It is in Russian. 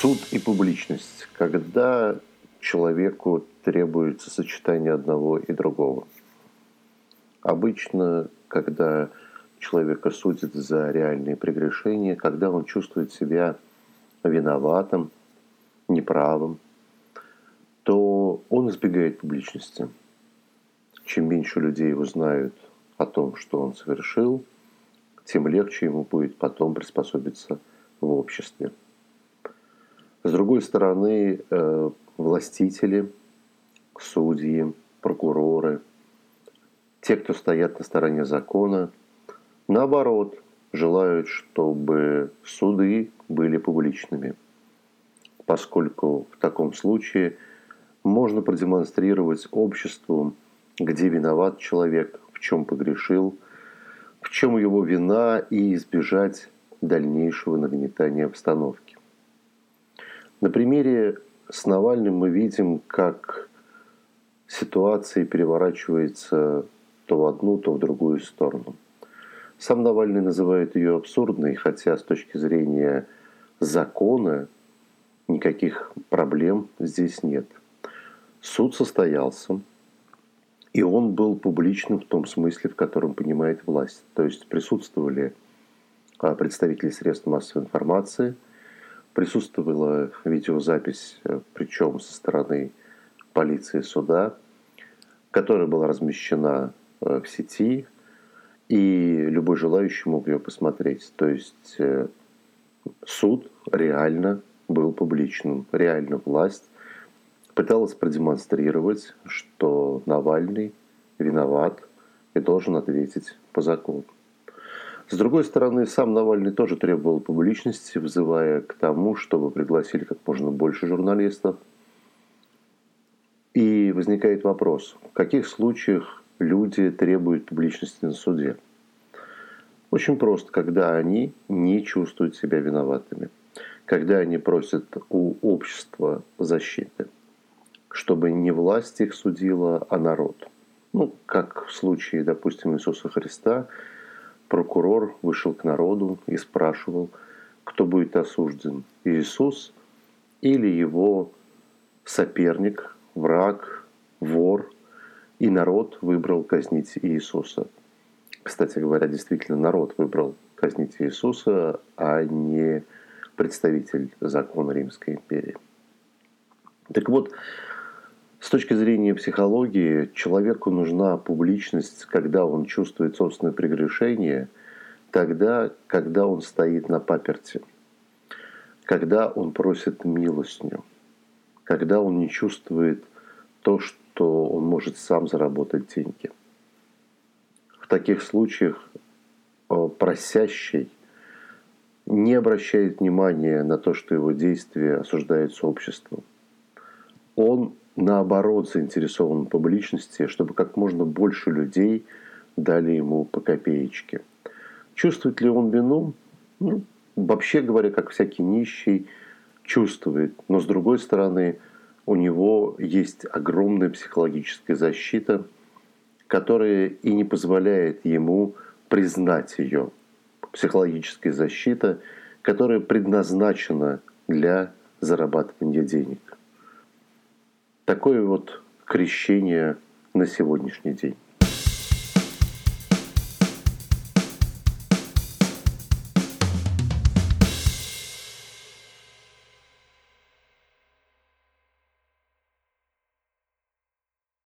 Суд и публичность. Когда человеку требуется сочетание одного и другого. Обычно, когда человека судят за реальные прегрешения, когда он чувствует себя виноватым, неправым, то он избегает публичности. Чем меньше людей узнают о том, что он совершил, тем легче ему будет потом приспособиться в обществе. С другой стороны, э, властители, судьи, прокуроры, те, кто стоят на стороне закона, наоборот, желают, чтобы суды были публичными, поскольку в таком случае можно продемонстрировать обществу, где виноват человек, в чем погрешил, в чем его вина и избежать дальнейшего нагнетания обстановки. На примере с Навальным мы видим, как ситуация переворачивается то в одну, то в другую сторону. Сам Навальный называет ее абсурдной, хотя с точки зрения закона никаких проблем здесь нет. Суд состоялся, и он был публичным в том смысле, в котором понимает власть. То есть присутствовали а, представители средств массовой информации – Присутствовала видеозапись, э, причем со стороны полиции суда, которая была размещена э, в сети, и любой желающий мог ее посмотреть. То есть э, суд реально был публичным, реально власть пыталась продемонстрировать, что Навальный виноват и должен ответить по закону. С другой стороны, сам Навальный тоже требовал публичности, вызывая к тому, чтобы пригласили как можно больше журналистов. И возникает вопрос, в каких случаях люди требуют публичности на суде? Очень просто, когда они не чувствуют себя виноватыми, когда они просят у общества защиты, чтобы не власть их судила, а народ. Ну, как в случае, допустим, Иисуса Христа – прокурор вышел к народу и спрашивал, кто будет осужден, Иисус или его соперник, враг, вор, и народ выбрал казнить Иисуса. Кстати говоря, действительно народ выбрал казнить Иисуса, а не представитель закона Римской империи. Так вот, с точки зрения психологии, человеку нужна публичность, когда он чувствует собственное прегрешение, тогда, когда он стоит на паперте, когда он просит милостню, когда он не чувствует то, что он может сам заработать деньги. В таких случаях э, просящий не обращает внимания на то, что его действия осуждаются обществом. Он наоборот заинтересован в публичности, чтобы как можно больше людей дали ему по копеечке. Чувствует ли он вину? Ну, вообще говоря, как всякий нищий, чувствует. Но с другой стороны, у него есть огромная психологическая защита, которая и не позволяет ему признать ее. Психологическая защита, которая предназначена для зарабатывания денег. Такое вот крещение на сегодняшний день.